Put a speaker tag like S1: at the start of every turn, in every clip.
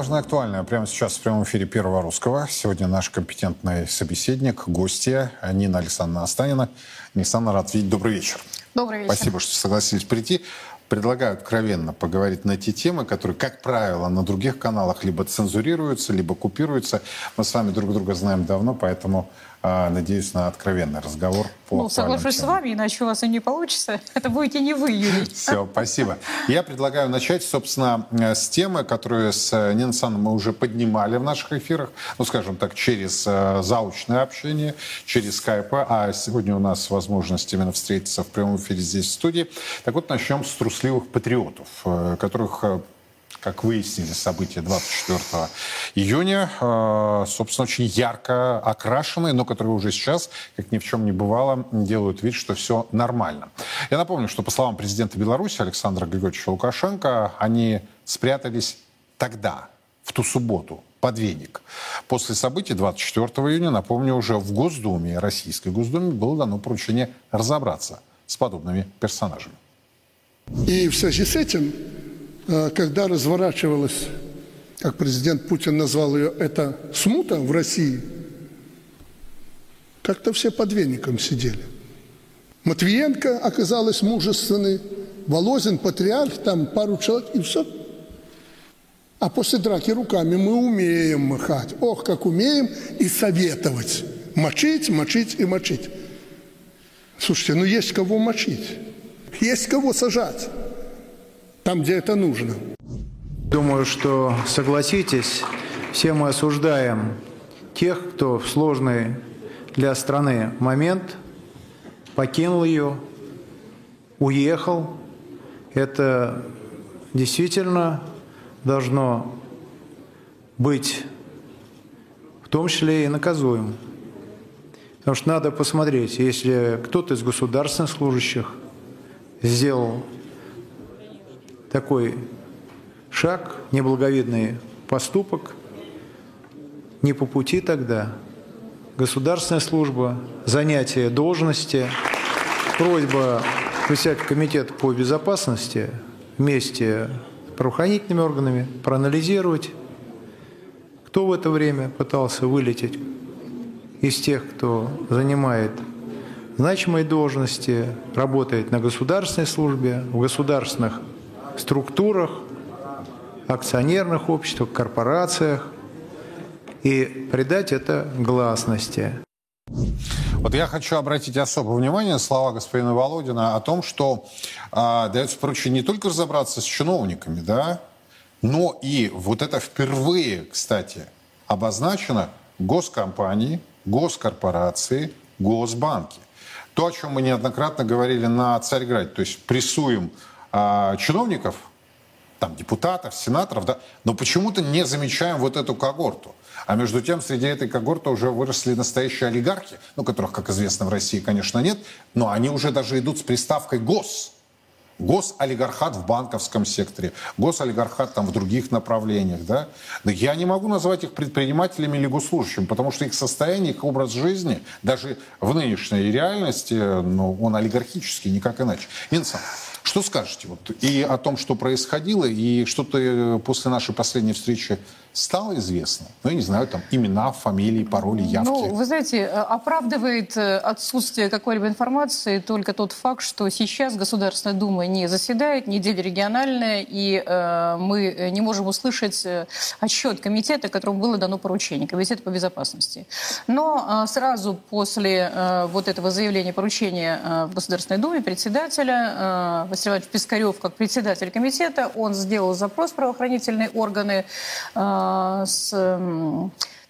S1: Важное и актуальное прямо сейчас в прямом эфире Первого Русского. Сегодня наш компетентный собеседник, гостья Нина Александровна Останина. Александра, рад видеть. Добрый вечер.
S2: Добрый вечер.
S1: Спасибо, что согласились прийти. Предлагаю откровенно поговорить на те темы, которые, как правило, на других каналах либо цензурируются, либо купируются. Мы с вами друг друга знаем давно, поэтому надеюсь на откровенный разговор
S2: по Ну, соглашусь с вами, иначе у вас и не получится. Это будете не вы, Юрий.
S1: Все, спасибо. Я предлагаю начать, собственно, э, с темы, которую с э, Александровной мы уже поднимали в наших эфирах, ну, скажем так, через э, заочное общение, через скайп, а сегодня у нас возможность именно встретиться в прямом эфире здесь, в студии. Так вот, начнем с трусливых патриотов, которых как выяснили события 24 июня, э, собственно, очень ярко окрашенные, но которые уже сейчас, как ни в чем не бывало, делают вид, что все нормально. Я напомню, что по словам президента Беларуси Александра Григорьевича Лукашенко, они спрятались тогда, в ту субботу, под веник. После событий 24 июня, напомню, уже в Госдуме, Российской Госдуме, было дано поручение разобраться с подобными персонажами.
S3: И в связи с этим когда разворачивалась, как президент Путин назвал ее, эта смута в России, как-то все под веником сидели. Матвиенко оказалась мужественной, Волозин, патриарх, там пару человек, и все. А после драки руками мы умеем махать. Ох, как умеем и советовать. Мочить, мочить и мочить. Слушайте, ну есть кого мочить. Есть кого сажать там, где это нужно.
S4: Думаю, что согласитесь, все мы осуждаем тех, кто в сложный для страны момент покинул ее, уехал. Это действительно должно быть в том числе и наказуем. Потому что надо посмотреть, если кто-то из государственных служащих сделал такой шаг, неблаговидный поступок, не по пути тогда. Государственная служба, занятие должности, просьба в комитет по безопасности вместе с правоохранительными органами, проанализировать, кто в это время пытался вылететь из тех, кто занимает значимые должности, работает на государственной службе, в государственных структурах, акционерных обществах, корпорациях и придать это гласности.
S1: Вот я хочу обратить особое внимание на слова господина Володина о том, что э, дается поручение не только разобраться с чиновниками, да, но и вот это впервые, кстати, обозначено госкомпании, госкорпорации, госбанки. То, о чем мы неоднократно говорили на Царьграде, то есть прессуем а, чиновников, там, депутатов, сенаторов, да, но почему-то не замечаем вот эту когорту. А между тем, среди этой когорты уже выросли настоящие олигархи, ну, которых, как известно, в России, конечно, нет, но они уже даже идут с приставкой «гос». Госолигархат в банковском секторе, госолигархат там в других направлениях, да. Я не могу назвать их предпринимателями или госслужащими, потому что их состояние, их образ жизни, даже в нынешней реальности, ну, он олигархический, никак иначе. Инсан, что скажете вот и о том, что происходило, и что-то э, после нашей последней встречи стало известно? Ну, я не знаю, там имена, фамилии, пароли, явки.
S2: Ну, вы знаете, э, оправдывает э, отсутствие какой-либо информации только тот факт, что сейчас Государственная Дума не заседает, неделя региональная, и э, мы не можем услышать отчет комитета, которому было дано поручение, комитета по безопасности. Но э, сразу после э, вот этого заявления поручения э, в Государственной Думе председателя э, Василий Пискарев, как председатель комитета, он сделал запрос в правоохранительные органы э, с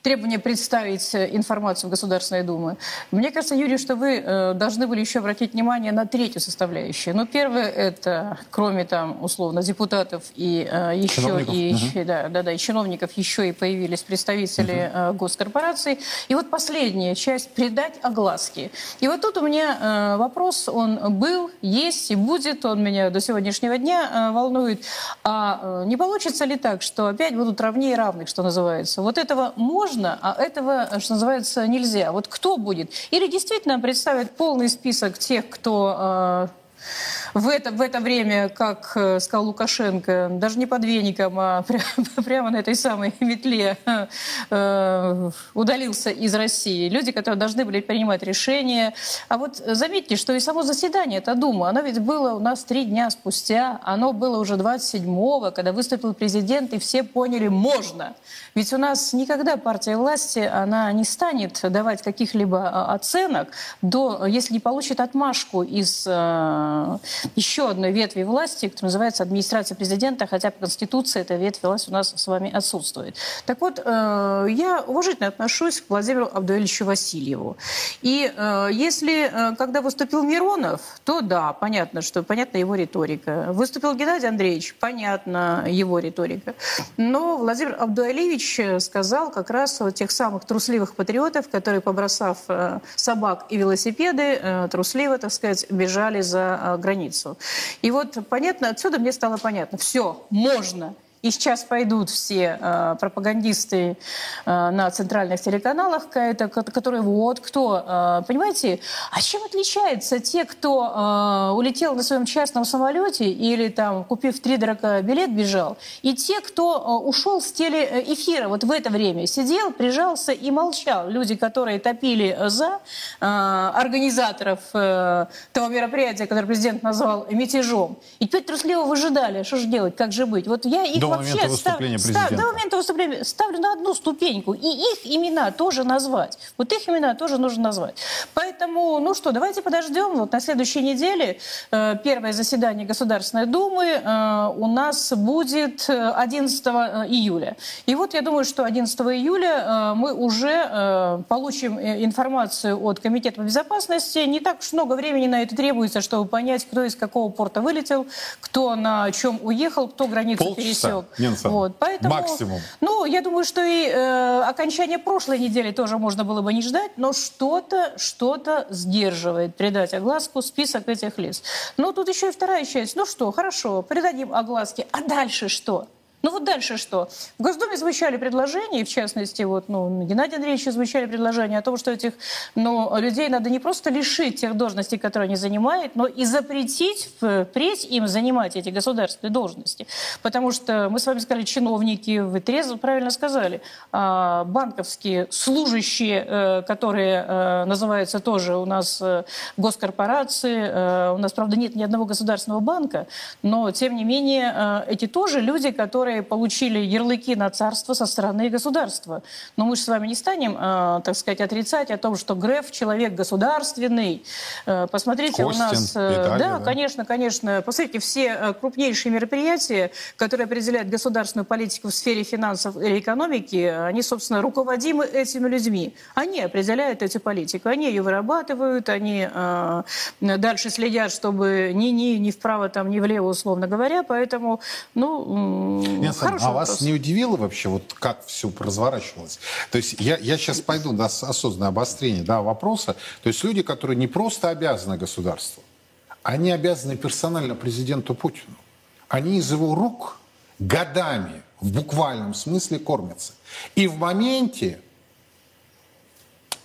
S2: требование представить э, информацию в Государственной Думе. Мне кажется, Юрий, что вы э, должны были еще обратить внимание на третью составляющую. Ну, первое, это, кроме там, условно, депутатов и э, еще, и, угу. да, да, да, и чиновников, еще и появились представители угу. госкорпораций. И вот последняя часть – придать огласки. И вот тут у меня вопрос, он был, есть и будет, он меня до сегодняшнего дня волнует. А не получится ли так, что опять будут равнее равных, что называется? Вот этого можно можно, а этого, что называется, нельзя. Вот кто будет? Или действительно представят полный список тех, кто в это, в это время, как э, сказал Лукашенко, даже не под веником, а прямо, прямо на этой самой метле э, удалился из России. Люди, которые должны были принимать решения. А вот заметьте, что и само заседание, эта Дума, оно ведь было у нас три дня спустя, оно было уже 27-го, когда выступил президент, и все поняли, можно. Ведь у нас никогда партия власти, она не станет давать каких-либо а, оценок, до, если не получит отмашку из э, еще одной ветви власти, которая называется администрация президента, хотя по Конституции эта ветвь власти у нас с вами отсутствует. Так вот, э, я уважительно отношусь к Владимиру Абдуэльевичу Васильеву. И э, если, э, когда выступил Миронов, то да, понятно, что понятна его риторика. Выступил Геннадий Андреевич, понятна его риторика. Но Владимир Абдуалевич сказал как раз о тех самых трусливых патриотов, которые, побросав собак и велосипеды, трусливо, так сказать, бежали за границу. И вот понятно, отсюда мне стало понятно, все, можно. И сейчас пойдут все э, пропагандисты э, на центральных телеканалах, это, которые вот кто, э, понимаете, а чем отличаются те, кто э, улетел на своем частном самолете или там, купив три дорога билет, бежал, и те, кто э, ушел с телеэфира вот в это время, сидел, прижался и молчал. Люди, которые топили за э, организаторов э, того мероприятия, которое президент назвал мятежом. И теперь трусливо выжидали, что же делать, как же быть. Вот я их
S1: момента выступления
S2: став,
S1: президента.
S2: Став, до момента выступления ставлю на одну ступеньку. И их имена тоже назвать. Вот их имена тоже нужно назвать. Поэтому, ну что, давайте подождем. Вот на следующей неделе э, первое заседание Государственной Думы э, у нас будет 11 э, июля. И вот я думаю, что 11 июля э, мы уже получим информацию от Комитета по безопасности. Не так уж много времени на это требуется, чтобы понять, кто из какого порта вылетел, кто на чем уехал, кто границу
S1: Полчаса.
S2: пересек.
S1: Нинса,
S2: вот, поэтому,
S1: максимум.
S2: Ну, я думаю, что и э, окончание прошлой недели тоже можно было бы не ждать, но что-то, что-то сдерживает придать огласку список этих лиц. Но тут еще и вторая часть. Ну что, хорошо, придадим огласке, а дальше что? Ну вот дальше что? В Госдуме звучали предложения, в частности, вот, ну, Геннадий Андреевич звучали предложения о том, что этих ну, людей надо не просто лишить тех должностей, которые они занимают, но и запретить впредь им занимать эти государственные должности. Потому что мы с вами сказали, чиновники, вы трезво правильно сказали, а банковские служащие, э, которые э, называются тоже у нас э, госкорпорации, у нас, правда, нет ни одного государственного банка, но, тем не менее, эти тоже люди, которые которые получили ярлыки на царство со стороны государства. Но мы же с вами не станем, э, так сказать, отрицать о том, что Греф человек государственный. Э, посмотрите,
S1: Костин,
S2: у нас... Э,
S1: Италия,
S2: да,
S1: да,
S2: конечно, конечно. Посмотрите, все э, крупнейшие мероприятия, которые определяют государственную политику в сфере финансов или экономики, они, собственно, руководимы этими людьми. Они определяют эту политику, они ее вырабатывают, они э, дальше следят, чтобы ни, ни, ни вправо, там, ни влево, условно говоря. Поэтому, ну,
S1: нет,
S2: Хороший
S1: а
S2: вопрос.
S1: вас не удивило вообще, вот как все разворачивалось? То есть я, я сейчас пойду на осознанное обострение да, вопроса. То есть люди, которые не просто обязаны государству, они обязаны персонально президенту Путину. Они из его рук годами в буквальном смысле кормятся. И в моменте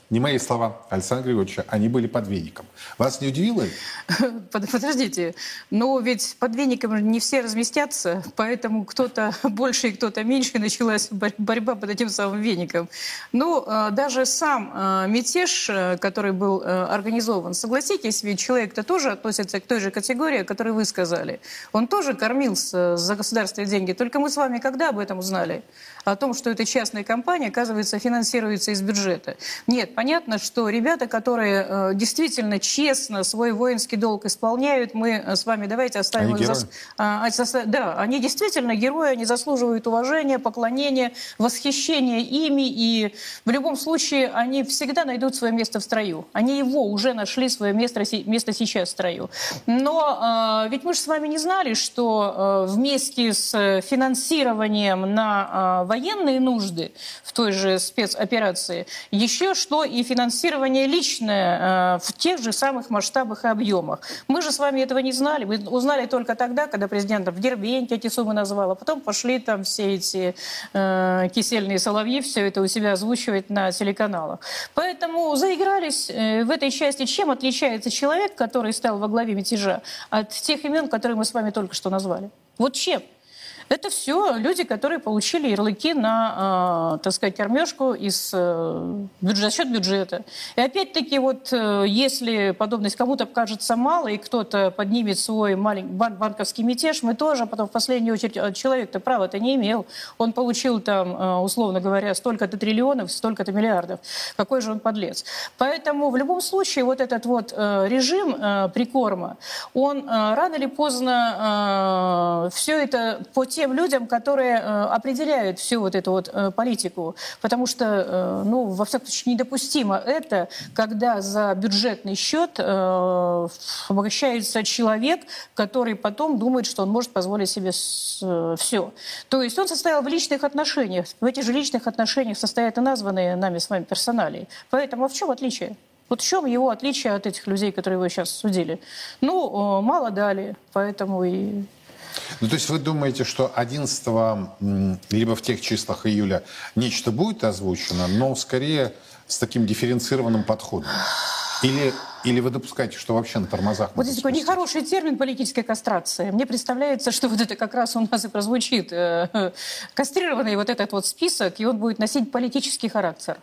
S1: не мои слова Александра Григорьевича, они были под веником. Вас не удивило?
S2: Подождите, но ведь под веником не все разместятся, поэтому кто-то больше и кто-то меньше, началась борьба под этим самым веником. Ну, э, даже сам э, мятеж, э, который был организован, согласитесь, ведь человек-то тоже относится к той же категории, о которой вы сказали. Он тоже кормился за государственные деньги, только мы с вами когда об этом узнали? О том, что эта частная компания, оказывается, финансируется из бюджета. Нет, понятно, что ребята, которые э, действительно честно свой воинский долг исполняют, мы э, с вами давайте оставим
S1: они
S2: их... За... А, да, они действительно герои, они заслуживают уважения, поклонения, восхищения ими, и в любом случае они всегда найдут свое место в строю. Они его уже нашли свое место, место сейчас в строю. Но э, ведь мы же с вами не знали, что э, вместе с финансированием на э, военные нужды в той же спецоперации еще что и финансирование личное в тех же самых масштабах и объемах. Мы же с вами этого не знали. Мы узнали только тогда, когда президент в Дербенте эти суммы назвал, а потом пошли там все эти э, кисельные соловьи, все это у себя озвучивать на телеканалах. Поэтому заигрались в этой части. Чем отличается человек, который стал во главе мятежа, от тех имен, которые мы с вами только что назвали? Вот чем? Это все люди, которые получили ярлыки на, э, так сказать, кормежку из, э, за счет бюджета. И опять-таки, вот э, если подобность кому-то кажется мало, и кто-то поднимет свой маленький бан банковский мятеж, мы тоже потом в последнюю очередь э, человек-то права-то не имел. Он получил там, э, условно говоря, столько-то триллионов, столько-то миллиардов. Какой же он подлец. Поэтому в любом случае вот этот вот э, режим э, прикорма, он э, рано или поздно э, все это по тем людям, которые э, определяют всю вот эту вот э, политику. Потому что, э, ну, во всяком случае, недопустимо это, когда за бюджетный счет обращается человек, который потом думает, что он может позволить себе все. То есть он состоял в личных отношениях. В этих же личных отношениях состоят и названные нами с вами персонали. Поэтому а в чем отличие? Вот в чем его отличие от этих людей, которые вы сейчас судили? Ну, мало дали, поэтому и
S1: ну, то есть вы думаете, что 11 либо в тех числах июля нечто будет озвучено, но скорее с таким дифференцированным подходом? Или, или вы допускаете, что вообще на тормозах?
S2: Вот здесь такой нехороший термин политическая кастрация. Мне представляется, что вот это как раз у нас и прозвучит. Э, кастрированный вот этот вот список, и он будет носить политический характер.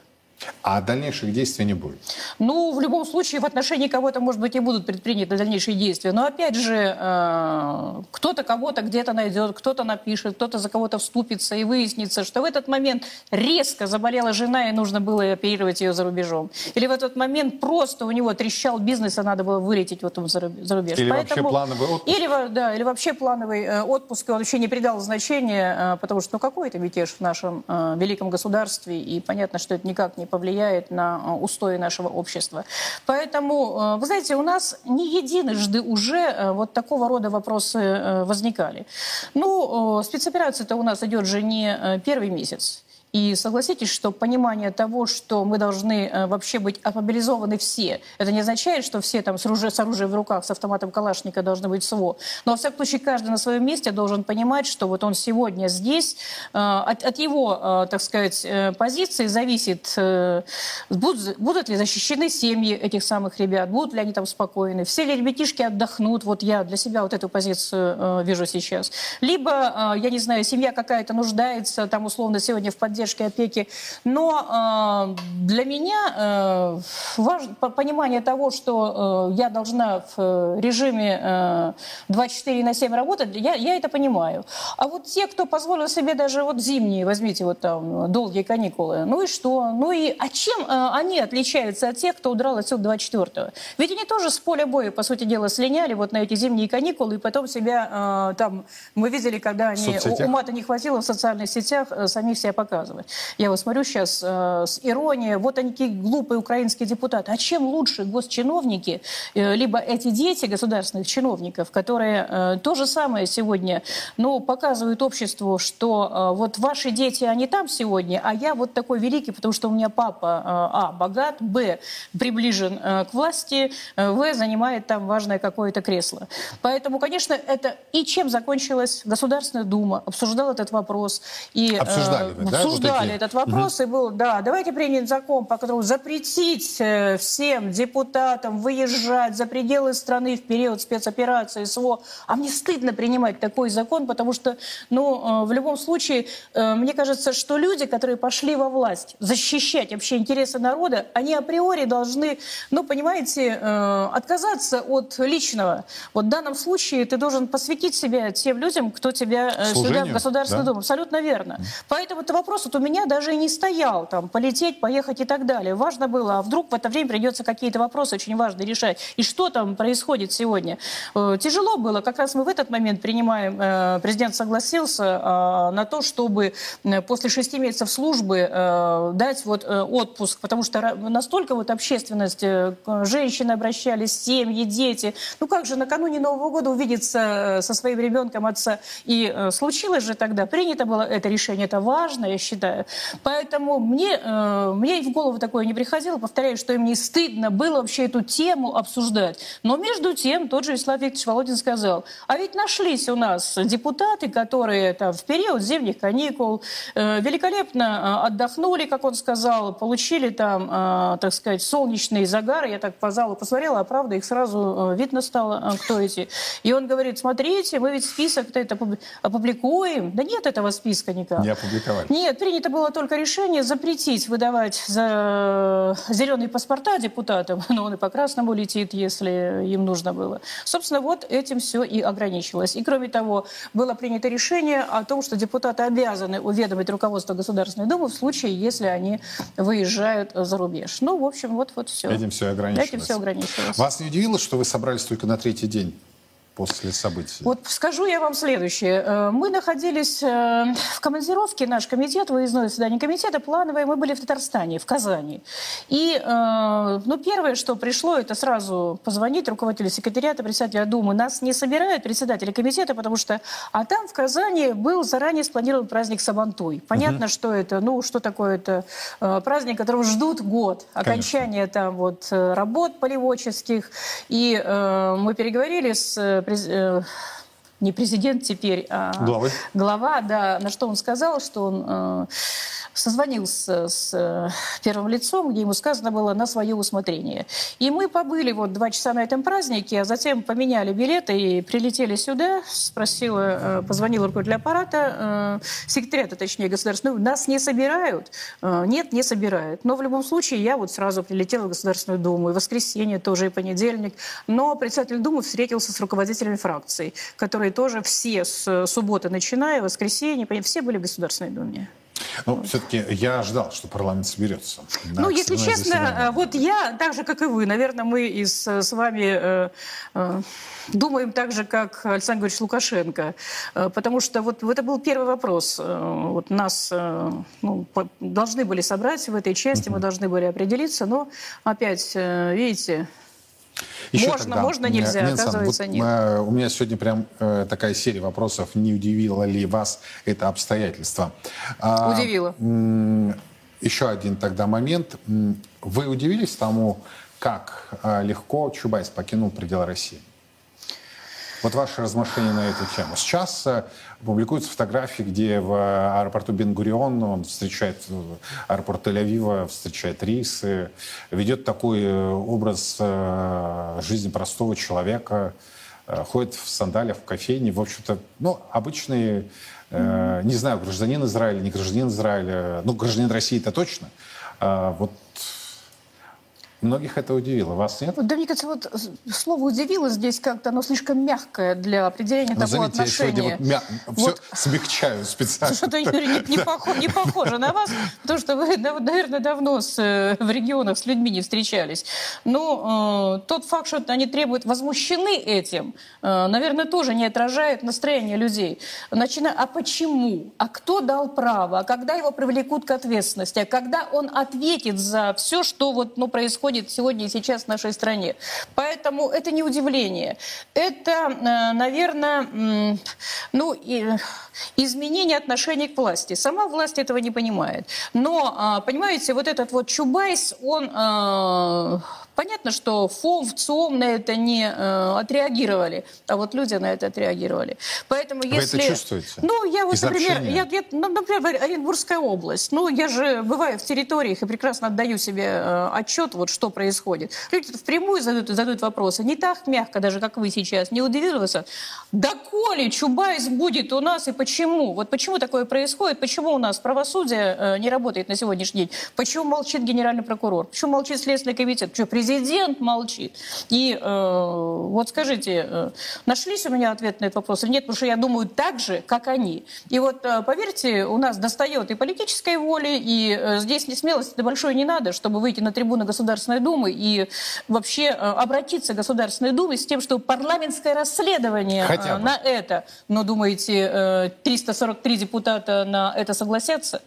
S1: А дальнейших действий не будет?
S2: Ну, в любом случае, в отношении кого-то, может быть, и будут предприняты дальнейшие действия. Но, опять же, э, кто-то кого-то где-то найдет, кто-то напишет, кто-то за кого-то вступится, и выяснится, что в этот момент резко заболела жена, и нужно было оперировать ее за рубежом. Или в этот момент просто у него трещал бизнес, и надо было вылететь вот за рубеж.
S1: Или Поэтому... вообще плановый отпуск.
S2: Или, да, или вообще плановый э, отпуск, он вообще не придал значения, э, потому что, ну, какой это мятеж в нашем великом государстве, и понятно, что это никак не повлияет на э, устои нашего общества. Поэтому, э, вы знаете, у нас не единожды уже э, вот такого рода вопросы возникали. Ну, спецоперация-то у нас идет же не первый месяц. И согласитесь, что понимание того, что мы должны э, вообще быть мобилизованы все, это не означает, что все там с, оружием, с оружием в руках, с автоматом Калашника должны быть СВО. Но, во всяком случае, каждый на своем месте должен понимать, что вот он сегодня здесь, э, от, от его, э, так сказать, позиции зависит, будут, будут ли защищены семьи этих самых ребят, будут ли они там спокойны, все ли ребятишки отдохнут, вот я для себя вот эту позицию вижу сейчас. Либо, я не знаю, семья какая-то нуждается, там условно сегодня в поддержке поддержки, опеки. Но э, для меня э, важно понимание того, что э, я должна в режиме э, 24 на 7 работать, я, я это понимаю. А вот те, кто позволил себе даже вот зимние, возьмите вот там долгие каникулы, ну и что? Ну и а чем они отличаются от тех, кто удрал отсюда 24-го? Ведь они тоже с поля боя, по сути дела, слиняли вот на эти зимние каникулы, и потом себя там, мы видели, когда они, ума-то не хватило в социальных сетях, самих себя показывали рассказывать. Я вот смотрю сейчас э, с иронией, вот они какие глупые украинские депутаты. А чем лучше госчиновники, э, либо эти дети государственных чиновников, которые э, то же самое сегодня, ну, показывают обществу, что э, вот ваши дети, они там сегодня, а я вот такой великий, потому что у меня папа, э, а, богат, б, приближен э, к власти, э, в, занимает там важное какое-то кресло. Поэтому, конечно, это и чем закончилась Государственная Дума, обсуждала этот вопрос. И,
S1: Обсуждали вы, да?
S2: обсуждали вот этот вопрос, угу. и был, да, давайте принять закон, по которому запретить э, всем депутатам выезжать за пределы страны в период спецоперации СВО. А мне стыдно принимать такой закон, потому что, ну, э, в любом случае, э, мне кажется, что люди, которые пошли во власть защищать вообще интересы народа, они априори должны, ну, понимаете, отказаться от личного. Вот в данном случае ты должен посвятить себя тем людям, кто тебя Служению, сюда в Государственную да? Думу. Абсолютно верно. Поэтому это вопрос вот у меня даже и не стоял, там, полететь, поехать и так далее. Важно было, а вдруг в это время придется какие-то вопросы очень важные решать. И что там происходит сегодня? Э, тяжело было, как раз мы в этот момент принимаем, э, президент согласился э, на то, чтобы после шести месяцев службы дать вот отпуск, потому что настолько вот общественность, женщины обращались, семьи, дети. Ну как же накануне Нового года увидеться со своим ребенком отца? И случилось же тогда, принято было это решение, это важно, я считаю, считаю. Поэтому мне, э, мне и в голову такое не приходило. Повторяю, что им не стыдно было вообще эту тему обсуждать. Но между тем, тот же Вячеслав Викторович Володин сказал, а ведь нашлись у нас депутаты, которые там, в период зимних каникул э, великолепно э, отдохнули, как он сказал, получили там, э, так сказать, солнечный загар. Я так по залу посмотрела, а правда их сразу э, видно стало, э, кто эти. И он говорит, смотрите, мы ведь список-то это опубликуем. Да нет этого списка никак.
S1: Не опубликовали.
S2: Нет, принято было только решение запретить выдавать за зеленые паспорта депутатам, но он и по красному летит, если им нужно было. Собственно, вот этим все и ограничивалось. И кроме того, было принято решение о том, что депутаты обязаны уведомить руководство Государственной Думы в случае, если они выезжают за рубеж. Ну, в общем, вот, вот все.
S1: Этим все ограничивалось.
S2: Этим все ограничивалось.
S1: Вас не удивило, что вы собрались только на третий день? После событий?
S2: Вот скажу я вам следующее. Э, мы находились э, в командировке, наш комитет, выездное заседание комитета, плановое, мы были в Татарстане, в Казани. И, э, ну, первое, что пришло, это сразу позвонить руководителю секретариата, председателя Думы. Нас не собирают председатели комитета, потому что... А там, в Казани, был заранее спланирован праздник Сабантуй. Понятно, угу. что это, ну, что такое это праздник, которого ждут год. Окончание Конечно. там вот работ полеводческих. И мы переговорили с Э, не президент теперь, а
S1: Главы.
S2: глава, да, на что он сказал, что он э, созвонился с э, первым лицом, где ему сказано было на свое усмотрение. И мы побыли вот два часа на этом празднике, а затем поменяли билеты и прилетели сюда. Спросила, э, позвонила руководитель аппарата, э, секретарята, точнее, государственную, нас не собирают? Нет, не собирают. Но в любом случае я вот сразу прилетела в Государственную Думу, и воскресенье тоже, и понедельник. Но председатель Думы встретился с руководителями фракций, которые тоже все с субботы начиная, воскресенье, все были в Государственной Думе.
S1: Ну, все-таки я ожидал, что парламент соберется.
S2: Ну, если честно, заседание. вот я, так же, как и вы, наверное, мы и с, с вами э, э, думаем так же, как Александр Григорьевич Лукашенко. Э, потому что вот это был первый вопрос. Э, вот нас э, ну, по, должны были собрать в этой части, uh-huh. мы должны были определиться, но опять, э, видите, еще можно, тогда, можно, нельзя, Минсан, оказывается, вот, нет.
S1: У меня сегодня прям э, такая серия вопросов. Не удивило ли вас это обстоятельство?
S2: А, Удивило.
S1: А, еще один тогда момент. Вы удивились тому, как э, легко Чубайс покинул пределы России? Вот ваши размышления на эту тему. Сейчас э, публикуются фотографии, где в аэропорту Бенгурион он встречает, э, аэропорт Тель-Авива встречает рейсы, ведет такой э, образ жизни простого человека, ходит в сандалиях, в кофейне. В общем-то, ну, обычный, не знаю, гражданин Израиля, не гражданин Израиля, ну, гражданин России это точно. Вот Многих это удивило. Вас нет?
S2: Да, мне кажется, вот слово «удивило» здесь как-то оно слишком мягкое для определения ну, того заметьте, отношения.
S1: Я сегодня вот мя... вот. все смягчаю специально.
S2: Что-то, Юрий, не, не, похоже, не похоже на вас, потому что вы, наверное, давно с, э, в регионах с людьми не встречались. Но э, тот факт, что они требуют, возмущены этим, э, наверное, тоже не отражает настроение людей. Начиная, а почему? А кто дал право? А когда его привлекут к ответственности? А когда он ответит за все, что вот, ну, происходит происходит сегодня и сейчас в нашей стране. Поэтому это не удивление. Это, э, наверное, ну, изменение отношений к власти. Сама власть этого не понимает. Но, а, понимаете, вот этот вот Чубайс, он э, Понятно, что ФОМ, ВЦИОМ на это не э, отреагировали, а вот люди на это отреагировали. Поэтому если...
S1: Вы это чувствуете?
S2: Ну, я вот, например, я, я, ну, например, Оренбургская область. Ну, я же бываю в территориях и прекрасно отдаю себе э, отчет, вот что происходит. Люди впрямую задают, задают вопросы. Не так мягко даже, как вы сейчас. Не удивился. Да коли Чубайс будет у нас и почему? Вот почему такое происходит? Почему у нас правосудие э, не работает на сегодняшний день? Почему молчит генеральный прокурор? Почему молчит Следственный комитет? Почему президент молчит. И э, вот скажите, э, нашлись у меня ответ на этот вопрос или нет? Потому что я думаю так же, как они. И вот, э, поверьте, у нас достает и политической воли, и э, здесь не смелости большой не надо, чтобы выйти на трибуну Государственной Думы и вообще э, обратиться к Государственной Думе с тем, что парламентское расследование э, на это. Но думаете, э, 343 депутата на это согласятся?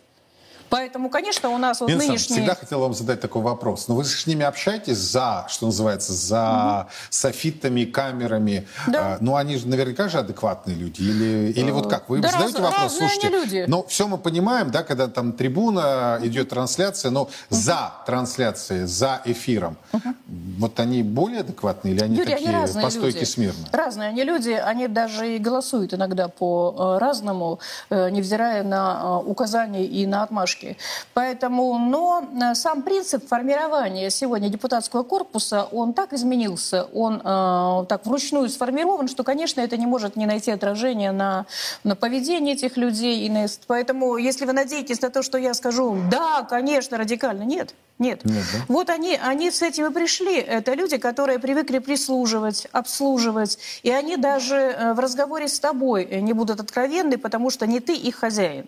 S2: Поэтому, конечно, у нас вот
S1: Нина
S2: нынешний...
S1: всегда хотел вам задать такой вопрос. Но вы с ними общаетесь за, что называется, за угу. софитами, камерами. Да. А, ну, они же наверняка же адекватные люди. Или, или вот как? Вы да задаете раз, вопрос, слушайте, люди. ну, все мы понимаем, да, когда там трибуна, идет трансляция, но угу. за трансляцией, за эфиром, угу. вот они более адекватные или они Юрий, такие они по стойке люди. смирно?
S2: Разные они люди, они даже и голосуют иногда по-разному, э, невзирая на э, указания и на отмашки. Поэтому, но э, сам принцип формирования сегодня депутатского корпуса, он так изменился, он э, так вручную сформирован, что, конечно, это не может не найти отражения на, на поведении этих людей. И на... Поэтому, если вы надеетесь на то, что я скажу, да, конечно, радикально, нет. Нет. Нет да? Вот они, они с этим и пришли. Это люди, которые привыкли прислуживать, обслуживать. И они даже э, в разговоре с тобой не будут откровенны, потому что не ты их хозяин.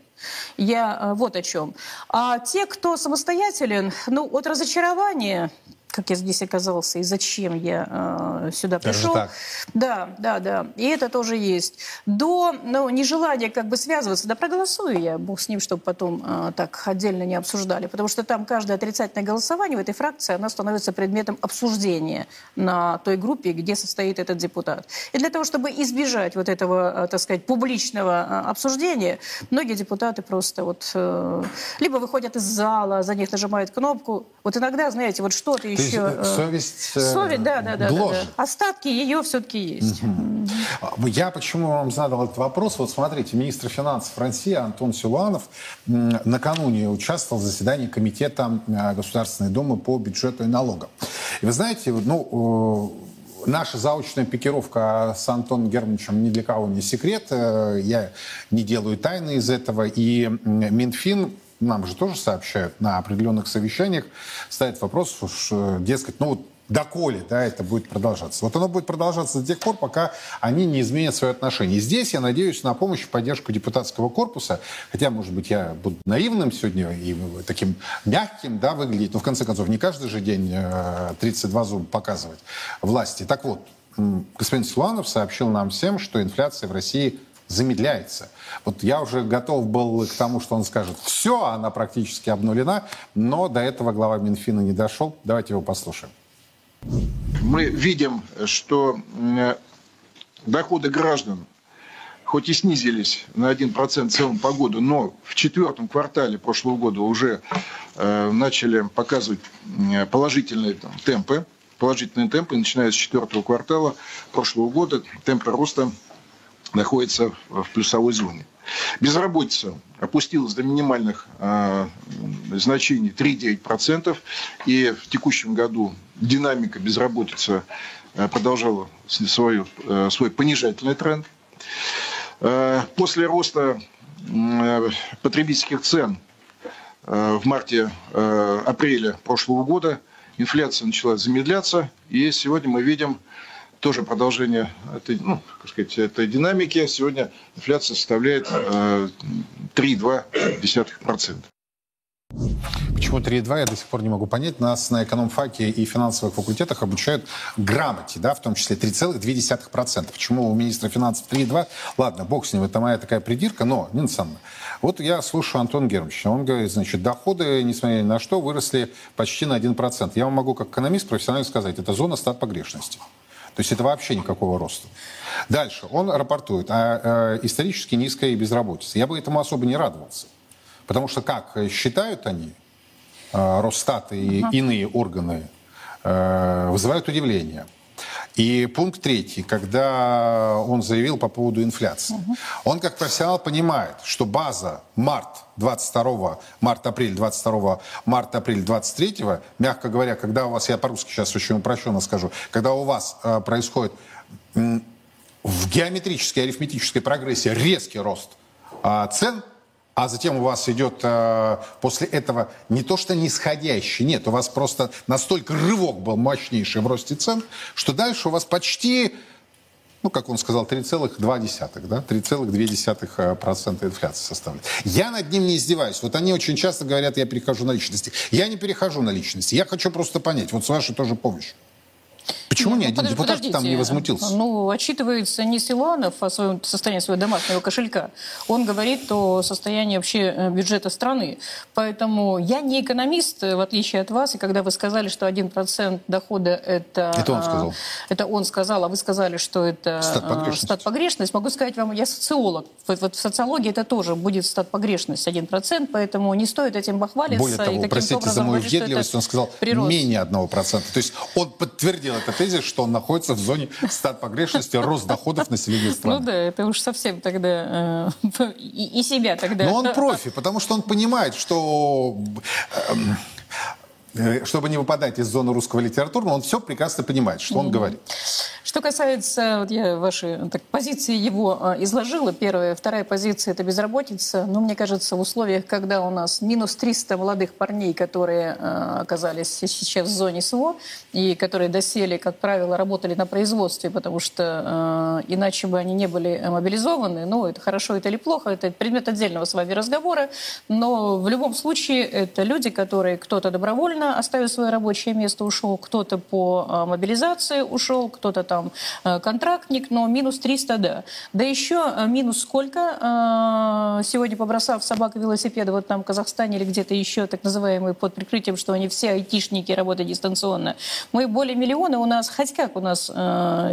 S2: Я э, вот о чем. А те, кто самостоятелен, ну, от разочарования как я здесь оказался и зачем я э, сюда пришел. Так. Да, да, да. И это тоже есть. До ну, нежелания как бы связываться, да проголосую я, бог с ним, чтобы потом э, так отдельно не обсуждали. Потому что там каждое отрицательное голосование в этой фракции, оно становится предметом обсуждения на той группе, где состоит этот депутат. И для того, чтобы избежать вот этого, э, так сказать, публичного э, обсуждения, многие депутаты просто вот э, либо выходят из зала, за них нажимают кнопку. Вот иногда, знаете, вот что-то еще еще...
S1: Э, совесть, э,
S2: совесть да, да, да, да, да. Остатки ее все-таки есть.
S1: Угу. Я почему вам задал этот вопрос? Вот смотрите, министр финансов России Антон Силуанов накануне участвовал в заседании Комитета э, Государственной Думы по бюджету и налогам. И вы знаете, ну, наша заочная пикировка с Антоном Германовичем ни для кого не секрет. Я не делаю тайны из этого. И Минфин нам же тоже сообщают на определенных совещаниях, ставят вопрос, уж, э, дескать, ну вот доколе да, это будет продолжаться. Вот оно будет продолжаться до тех пор, пока они не изменят свои отношения. И здесь я надеюсь на помощь и поддержку депутатского корпуса, хотя, может быть, я буду наивным сегодня и таким мягким да, выглядеть, но в конце концов не каждый же день 32 э, зуба показывать власти. Так вот, господин Силуанов сообщил нам всем, что инфляция в России замедляется. Вот я уже готов был к тому, что он скажет, все, она практически обнулена, но до этого глава Минфина не дошел. Давайте его послушаем.
S5: Мы видим, что доходы граждан хоть и снизились на 1% в целом по году, но в четвертом квартале прошлого года уже э, начали показывать положительные там, темпы, положительные темпы, начиная с четвертого квартала прошлого года, темпы роста находится в плюсовой зоне. Безработица опустилась до минимальных э, значений 3,9%. И в текущем году динамика безработицы э, продолжала свою, э, свой понижательный тренд. Э, после роста потребительских цен в марте-апреле прошлого года инфляция начала замедляться. И сегодня мы видим тоже продолжение этой, ну, как сказать, этой динамики. Сегодня инфляция составляет э, 3,2%.
S1: Почему 3,2, я до сих пор не могу понять. Нас на экономфаке и финансовых факультетах обучают грамоте, да, в том числе 3,2%. Почему у министра финансов 3,2? Ладно, бог с ним, это моя такая придирка, но, Нина Александровна, вот я слушаю Антона Германовича, он говорит, значит, доходы, несмотря ни на что, выросли почти на 1%. Я вам могу как экономист профессионально сказать, это зона стат погрешности. То есть это вообще никакого роста. Дальше. Он рапортует о, исторически низкой безработице. Я бы этому особо не радовался. Потому что, как считают они, э, Росстат и uh-huh. иные органы, э, вызывают удивление – и пункт третий, когда он заявил по поводу инфляции. Угу. Он как профессионал понимает, что база март 22 март-апрель 22 март-апрель 23 мягко говоря, когда у вас, я по-русски сейчас очень упрощенно скажу, когда у вас э, происходит э, в геометрической, арифметической прогрессии резкий рост э, цен, а затем у вас идет э, после этого не то что нисходящий, нет, у вас просто настолько рывок был мощнейший в росте цен, что дальше у вас почти, ну, как он сказал, 3,2, да, 3,2% инфляции составляет. Я над ним не издеваюсь. Вот они очень часто говорят, я перехожу на личности. Я не перехожу на личности. Я хочу просто понять, вот с вашей тоже помощью. Почему
S2: Ну,
S1: ни один
S2: подож-
S1: депутат там не возмутился?
S2: Ну, отчитывается не Силуанов о своем состоянии своего домашнего кошелька. Он говорит о состоянии вообще э, бюджета страны. Поэтому я не экономист, э, в отличие от вас. И когда вы сказали, что 1% дохода это...
S1: Это он
S2: а,
S1: сказал.
S2: Это он сказал, а вы сказали, что это
S1: Стат
S2: а. Могу сказать вам, я социолог. Вот, в социологии это тоже будет стат погрешность 1%, поэтому не стоит этим бахвалиться.
S1: Более
S2: и
S1: того,
S2: каким-то
S1: простите за
S2: образом
S1: мою
S2: говорить,
S1: въедливость, он сказал
S2: прирост.
S1: менее 1%. То есть он подтвердил это тезис, что он находится в зоне стат погрешности, рост доходов населения
S2: Ну
S1: страны.
S2: да, это уж совсем тогда э, и, и себя тогда.
S1: Но он профи, потому что он понимает, что эм, э, чтобы не выпадать из зоны русского литературного, он все прекрасно понимает, что он говорит.
S2: Что касается, вот я ваши так, позиции его э, изложила, первая, вторая позиция это безработица. Но мне кажется, в условиях, когда у нас минус 300 молодых парней, которые э, оказались сейчас в зоне СВО и которые досели, как правило, работали на производстве, потому что э, иначе бы они не были мобилизованы. Ну, это хорошо это или плохо, это предмет отдельного с вами разговора. Но в любом случае это люди, которые кто-то добровольно оставил свое рабочее место, ушел, кто-то по э, мобилизации ушел, кто-то там э, контрактник, но минус 300, да. Да еще э, минус сколько? э, Сегодня, побросав собак и велосипеды, вот там в Казахстане или где-то еще, так называемые, под прикрытием, что они все айтишники работают дистанционно. Мы более миллиона, у нас, хоть как у нас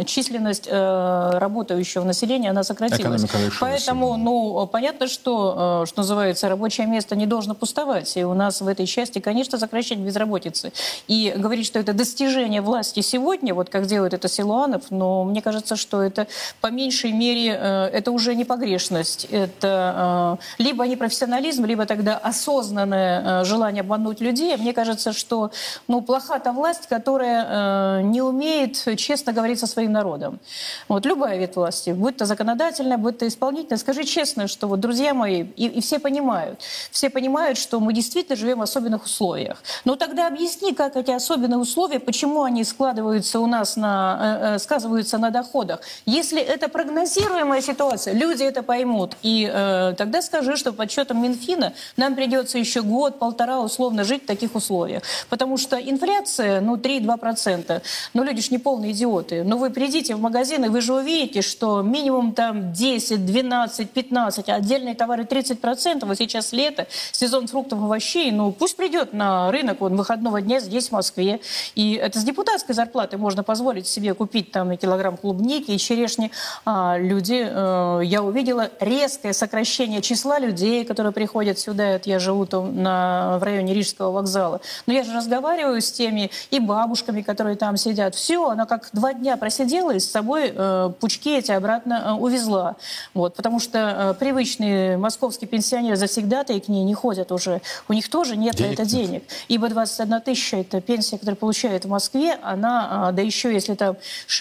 S2: численность работающего населения, она сократилась. Поэтому, ну, понятно, что, что называется, рабочее место не должно пустовать. И у нас в этой части, конечно, сокращение безработицы. И говорить, что это достижение власти сегодня, вот как делает это Силуанов, но мне кажется, что это по меньшей мере, э, это уже не погрешность. Это э, либо непрофессионализм, либо тогда осознанное э, желание обмануть людей. Мне кажется, что ну, плоха та власть, которая не умеет честно говорить со своим народом. Вот любая вид власти, будь то законодательная, будь то исполнительная, скажи честно, что вот, друзья мои, и, и все понимают, все понимают, что мы действительно живем в особенных условиях. Но тогда объясни, как эти особенные условия, почему они складываются у нас на, сказываются на доходах. Если это прогнозируемая ситуация, люди это поймут. И э, тогда скажи, что по подсчетам Минфина нам придется еще год-полтора условно жить в таких условиях. Потому что инфляция, ну, 3-2%. Ну, люди ж не полные идиоты. Но вы придите в магазин, и вы же увидите, что минимум там 10, 12, 15, а отдельные товары 30%. Вот сейчас лето, сезон фруктов и овощей. Ну, пусть придет на рынок он выходного дня здесь, в Москве. И это с депутатской зарплаты можно позволить себе купить там и килограмм клубники и черешни. А люди, э, я увидела резкое сокращение числа людей, которые приходят сюда. Это я живу там на, в районе Рижского вокзала. Но я же разговариваю с теми и бабушками, которые там сидят. Все, она как два дня просидела и с собой э, пучки эти обратно э, увезла. Вот, потому что привычные московские пенсионеры завсегда-то и к ней не ходят уже. У них тоже нет
S1: Денег
S2: на это
S1: нет.
S2: денег. Ибо 21 тысяча – это пенсия, которую получают в Москве. Она, а, да еще если там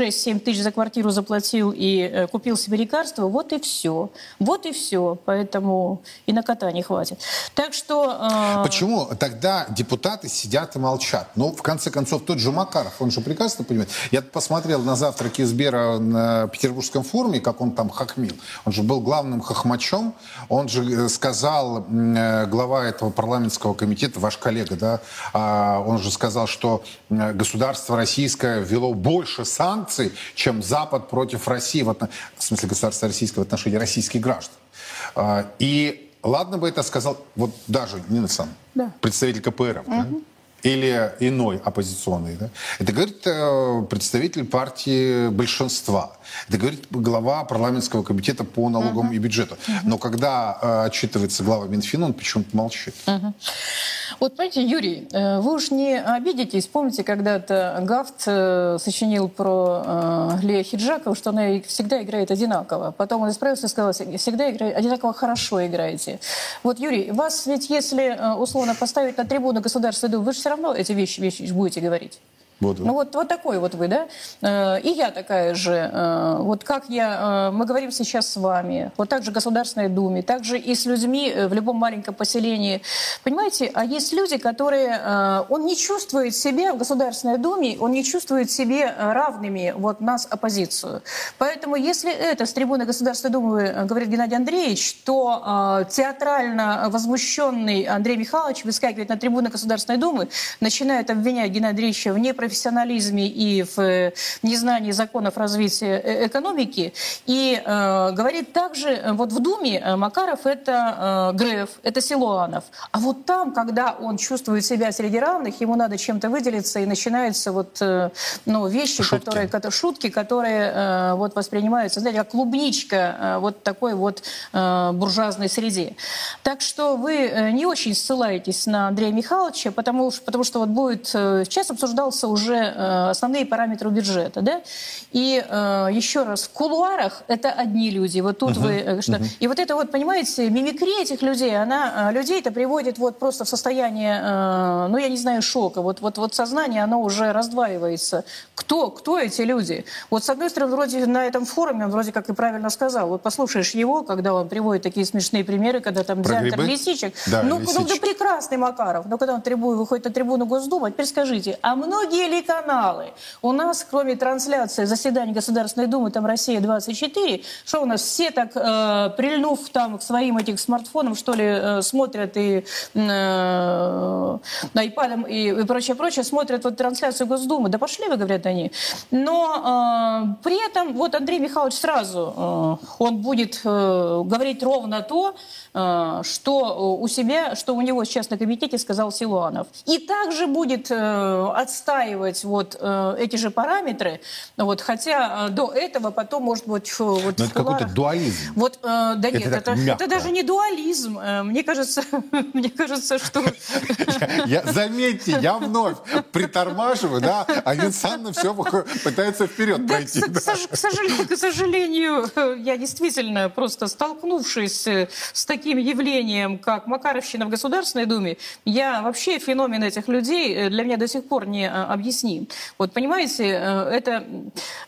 S2: 6-7 тысяч за квартиру заплатил и э, купил себе лекарства, вот и все. Вот и все. Поэтому и на кота не хватит. Так что... э,
S1: Почему тогда депутаты сидят и молчат? Ну, в конце концов, тот же Макаров, он же прекрасно понимает. Я посмотрел на завтраке Сбера на Петербургском форуме, как он там хохмил. Он же был главным хохмачом. Он же э, сказал, э, глава этого парламентского комитета, ваш коллега, да, а, он же сказал, что государство российское ввело больше санкций, чем Запад против России, в, отно- в смысле государства российского в отношении российских граждан. А, И ладно бы это сказал, вот даже Нина сам,
S2: Да.
S1: представитель КПРФ, да? или иной оппозиционный. Да? Это говорит э, представитель партии большинства. Это говорит глава парламентского комитета по налогам и бюджету. Но когда э, отчитывается глава Минфина, он почему-то молчит.
S2: Вот, понимаете, Юрий, э, вы уж не обидитесь. Помните, когда-то Гафт э, сочинил про э, Лея Хиджакова, что она всегда играет одинаково. Потом он исправился и сказал, всегда играет, одинаково хорошо играете. Вот, Юрий, вас ведь если э, условно поставить на трибуну Государственной Думы, вы же все равно эти вещи, вещи будете говорить.
S1: Вот.
S2: Ну вот, вот такой вот вы, да? Э, И я такая же. Э, Вот как я, э, мы говорим сейчас с вами, вот так же в Государственной Думе, так же и с людьми в любом маленьком поселении. Понимаете, а есть люди, которые, он не чувствует себя в Государственной Думе, он не чувствует себе равными вот нас, оппозицию. Поэтому если это с трибуны Государственной Думы говорит Геннадий Андреевич, то театрально возмущенный Андрей Михайлович выскакивает на трибуну Государственной Думы, начинает обвинять Геннадия Андреевича в непрофессионализме и в э, незнании законов развития э, экономики. И э, говорит также, э, вот в Думе Макаров это э, Греф, это Силуанов. А вот там, когда он чувствует себя среди равных, ему надо чем-то выделиться, и начинаются вот, э, ну, вещи,
S1: Шутки.
S2: которые, которые, шутки, которые э, вот воспринимаются, знаете, как клубничка э, вот такой вот э, буржуазной среде. Так что вы не очень ссылаетесь на Андрея Михайловича, потому, потому что вот будет, сейчас обсуждался уже э, основные параметры бюджета, да, и э, еще раз, в кулуарах это одни люди, вот тут вы, э, что, и вот это вот, понимаете, мимикрия этих людей, она э, людей-то приводит вот просто в состояние, ну, я не знаю, шока, вот, вот, вот сознание, оно уже раздваивается. Кто, кто эти люди? Вот с одной стороны, вроде на этом форуме, он вроде как и правильно сказал, вот послушаешь его, когда он приводит такие смешные примеры, когда там
S1: Про
S2: диаметр
S1: грибы?
S2: лисичек,
S1: Да,
S2: ну, ну, да прекрасный Макаров, но когда он трибу- выходит на трибуну Госдумы, теперь скажите, а многие ли каналы у нас, кроме трансляции заседаний Государственной Думы, там Россия-24, что у нас все так, э, прильнув там к своим этих смартфонам, что ли, э, смотрят и э, айпадом и, и прочее, прочее, смотрят вот трансляцию Госдумы. Да пошли вы, говорят они. Но э, при этом вот Андрей Михайлович сразу, э, он будет э, говорить ровно то, что у себя, что у него сейчас на комитете сказал Силуанов. И также будет э, отстаивать вот э, эти же параметры, вот, хотя э, до этого потом, может быть, вот
S1: Но это какой-то дуализм.
S2: вот, э, да нет, это,
S1: мягко.
S2: это даже не дуализм. Э, Мне кажется, мне кажется, что...
S1: Я, заметьте, я вновь притормаживаю, да, а Винсанна все пытается вперед
S2: Да, к,
S1: пройти.
S2: сожалению, э, я действительно просто столкнувшись э, с таким явлением, как Макаровщина в Государственной Думе, я вообще феномен этих людей э, для меня до сих пор не э, объясним. Вот понимаете, э, это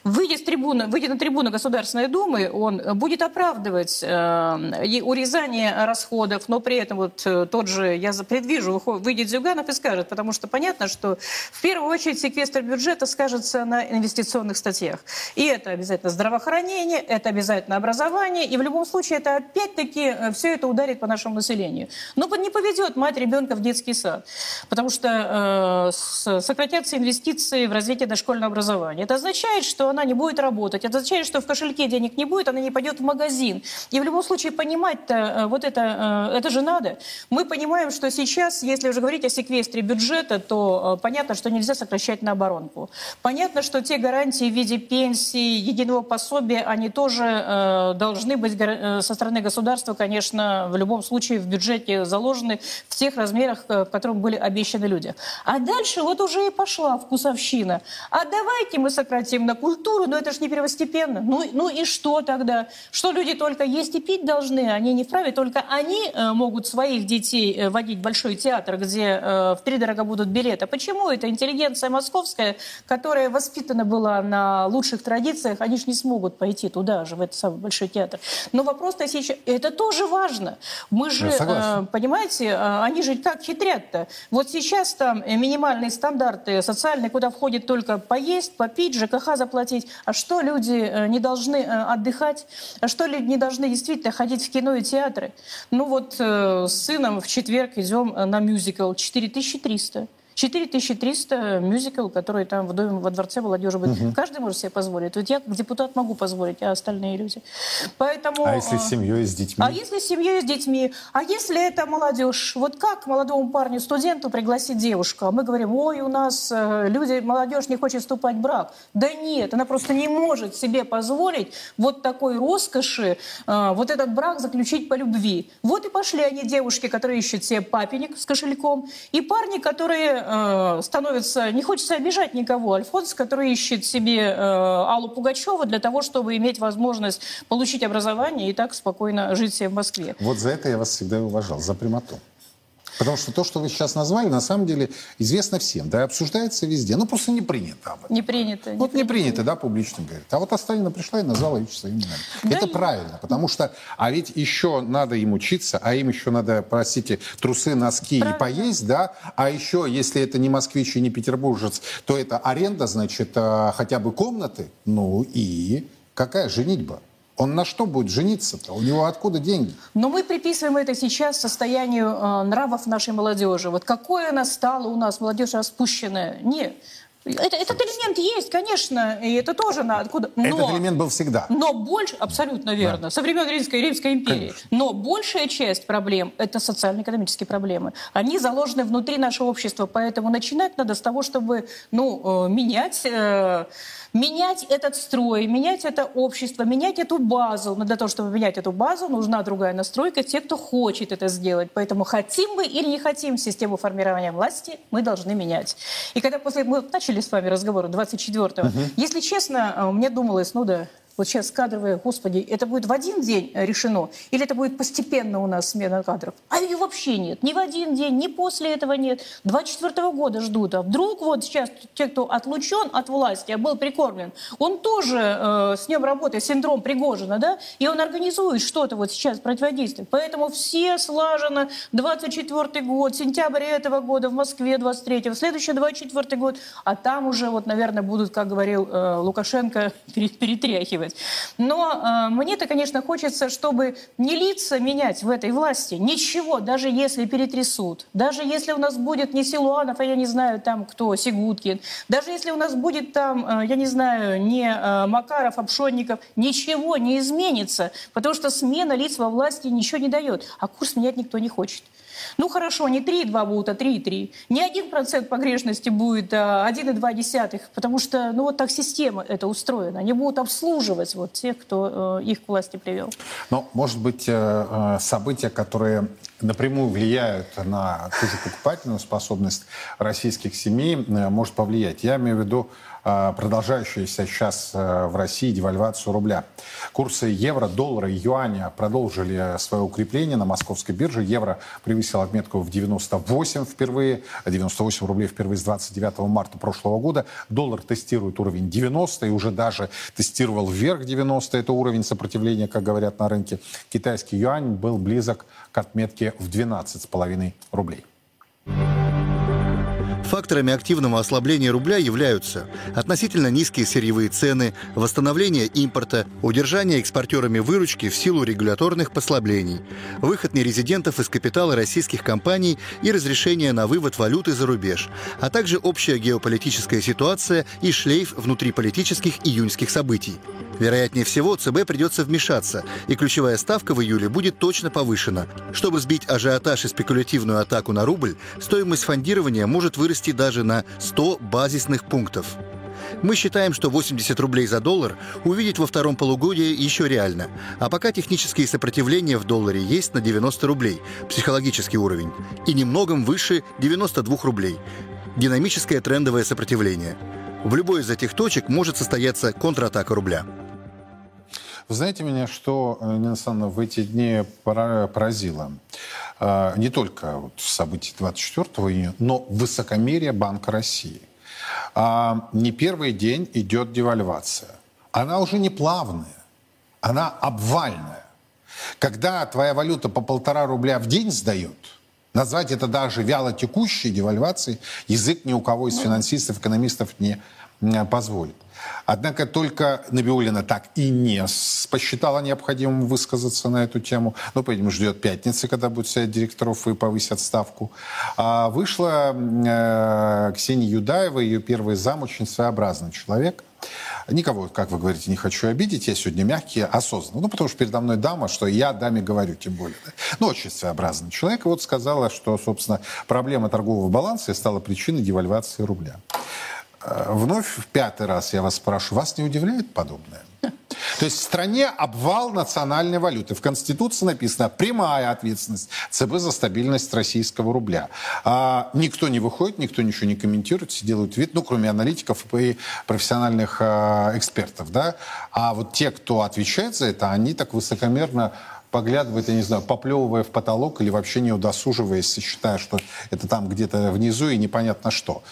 S2: выйдя, с трибуны, выйдя на трибуну Государственной Думы, он будет оправдывать э, урезание расходов, но при этом вот тот же, я предвижу, выйдет Зюганов и скажет, потому что понятно, что в первую очередь секвестр бюджета скажется на инвестиционных статьях. И это обязательно здравоохранение, это обязательно образование, и в любом случае это опять-таки все это ударит по нашему населению. Но не поведет мать ребенка в детский сад, потому что э, сократятся инвестиции в развитие дошкольного образования. Это означает, что она не будет работать, это означает, что в кошельке денег не будет, она не пойдет в магазин. И в любом случае понимать-то э, вот это, э, это же надо. Мы понимаем, что сейчас, если уже говорить о секвестре бюджета, то э, понятно, что нельзя сокращать на оборонку. Понятно, что те гарантии в виде пенсии, единого пособия, они тоже э, должны быть э, со стороны государства, конечно, в любом случае в бюджете заложены в тех размерах, э, в которых были обещаны люди. А дальше вот уже и пошла вкусовщина. А давайте мы сократим на культуру, но это же не первостепенно. Ну, ну и что тогда? Что люди только есть и пить должны, они не вправе, только они э, могут своих детей э, водить в большой театр, где в три дорого будут билеты. Почему это интеллигенция московская, которая воспитана была на лучших традициях, они же не смогут пойти туда же, в этот самый большой театр. Но вопрос-то сейчас, это тоже важно. Мы же, э, понимаете, э, они же как хитрят-то. Вот сейчас там э, минимальные стандарты социальные, куда входит только поесть, попить, ЖКХ заплатить. А что люди не должны отдыхать? А что люди не должны действительно ходить в кино и театры? Ну вот э, с сыном в четверг идем на мюзикл 4300. 4300 мюзикл, который там в доме, во дворце молодежи будет. Каждый может себе позволить. Вот я как депутат могу позволить, а остальные люди. Поэтому,
S1: А если с семьей, с детьми?
S2: а если с семьей, с детьми? А если это молодежь? Вот как молодому парню, студенту пригласить девушку? А мы говорим, ой, у нас э, люди, молодежь не хочет вступать в брак. Да нет, она просто не может себе позволить вот такой роскоши, э, вот этот брак заключить по любви. Вот и пошли они, девушки, которые ищут себе папенек с кошельком, и парни, которые э, становятся, не хочется обижать никого, Альфонс, который ищет себе э, Аллу Пугачеву для того, чтобы иметь возможность получить образование и так спокойно жить себе в Москве.
S1: Вот за это я вас всегда и уважал, за прямоту. Потому что то, что вы сейчас назвали, на самом деле известно всем, да, и обсуждается везде. Ну, просто не принято об этом.
S2: Не принято.
S1: Вот не принято, да, публично говорить. А вот Останина пришла и назвала вещи своими именами.
S2: Да
S1: Это
S2: и-
S1: правильно, потому что, а ведь еще надо им учиться, а им еще надо, простите, трусы, носки
S2: Правильно.
S1: и поесть, да, а еще, если это не москвич и не петербуржец, то это аренда, значит, а, хотя бы комнаты, ну и какая женитьба? Он на что будет жениться-то? У него откуда деньги?
S2: Но мы приписываем это сейчас состоянию э, нравов нашей молодежи. Вот какое она стала у нас, молодежь распущенная. Нет. Это, этот элемент есть, конечно, и это тоже надо. Откуда? Но,
S1: этот элемент был всегда.
S2: Но больше, абсолютно верно, да. со времен Римской, Римской империи. Конечно. Но большая часть проблем – это социально-экономические проблемы. Они заложены внутри нашего общества, поэтому начинать надо с того, чтобы ну, э, менять э, менять этот строй, менять это общество, менять эту базу. Но для того, чтобы менять эту базу, нужна другая настройка, те, кто хочет это сделать. Поэтому хотим мы или не хотим систему формирования власти, мы должны менять. И когда после мы начали с вами разговор 24-го, угу. если честно, э, мне думалось, ну да, вот сейчас кадровые, господи, это будет в один день э, решено, или это будет постепенно у нас смена кадров? А ее вообще нет. Ни в один день, ни после этого нет. 24 года ждут. А вдруг вот сейчас те, кто отлучен от власти, а был прикормлен, он тоже э, с ним работает, синдром Пригожина, да, и он организует что-то вот сейчас противодействие. Поэтому все слажено. 24 год, сентябрь этого года в Москве 23 следующий 24 год, а там уже вот, наверное, будут, как говорил э, Лукашенко, перетряхивать делать. Но э, мне-то, конечно, хочется, чтобы не лица менять в этой власти, ничего, даже если перетрясут, даже если у нас будет не Силуанов, а я не знаю там кто, Сигуткин, даже если у нас будет там, э, я не знаю, не э, Макаров, Обшонников, ничего не изменится, потому что смена лиц во власти ничего не дает, а курс менять никто не хочет. Ну хорошо, не 3,2 будут, а 3,3. Не 1% погрешности будет, а 1,2, потому что ну, вот так система это устроена. Они будут обслуживать вот тех, кто э, их к власти привел.
S1: Но, может быть, э, э, события, которые напрямую влияют на ту же покупательную способность российских семей, может повлиять. Я имею в виду продолжающуюся сейчас э, в России девальвацию рубля. Курсы евро, доллара и юаня продолжили свое укрепление на московской бирже. Евро превысил отметку в 98 впервые, 98 рублей впервые с 29 марта прошлого года. Доллар тестирует уровень 90 и уже даже тестировал вверх 90. Это уровень сопротивления, как говорят на рынке. Китайский юань был близок к отметке в 12,5 рублей.
S6: Факторами активного ослабления рубля являются относительно низкие сырьевые цены, восстановление импорта, удержание экспортерами выручки в силу регуляторных послаблений, выход нерезидентов из капитала российских компаний и разрешение на вывод валюты за рубеж, а также общая геополитическая ситуация и шлейф внутриполитических июньских событий. Вероятнее всего, ЦБ придется вмешаться, и ключевая ставка в июле будет точно повышена. Чтобы сбить ажиотаж и спекулятивную атаку на рубль, стоимость фондирования может вырасти даже на 100 базисных пунктов. Мы считаем, что 80 рублей за доллар увидеть во втором полугодии еще реально. А пока технические сопротивления в долларе есть на 90 рублей, психологический уровень, и немногом выше 92 рублей, динамическое трендовое сопротивление. В любой из этих точек может состояться контратака рубля.
S1: Вы знаете меня, что, э, Нина Александровна, в эти дни поразило? А, не только вот события 24 июня, но высокомерие Банка России. А, не первый день идет девальвация. Она уже не плавная, она обвальная. Когда твоя валюта по полтора рубля в день сдает, назвать это даже вяло текущей девальвацией, язык ни у кого из финансистов, экономистов не позволит. Однако только Набиулина так и не посчитала необходимым высказаться на эту тему. Ну, поэтому ждет пятницы, когда будет совет директоров и повысят ставку. А вышла э, Ксения Юдаева, ее первый зам, очень своеобразный человек. Никого, как вы говорите, не хочу обидеть. Я сегодня мягкий, осознанно. Ну, потому что передо мной дама, что я даме говорю, тем более. Да? Ну, очень своеобразный человек. Вот сказала, что, собственно, проблема торгового баланса стала причиной девальвации рубля. Э, вновь в пятый раз я вас спрашиваю, вас не удивляет подобное? То есть в стране обвал национальной валюты. В Конституции написано прямая ответственность ЦБ за стабильность российского рубля. А никто не выходит, никто ничего не комментирует, все делают вид, ну, кроме аналитиков и профессиональных э, экспертов. Да? А вот те, кто отвечает за это, они так высокомерно поглядывает, я не знаю, поплевывая в потолок или вообще не удосуживаясь, считая, что это там где-то внизу и непонятно что.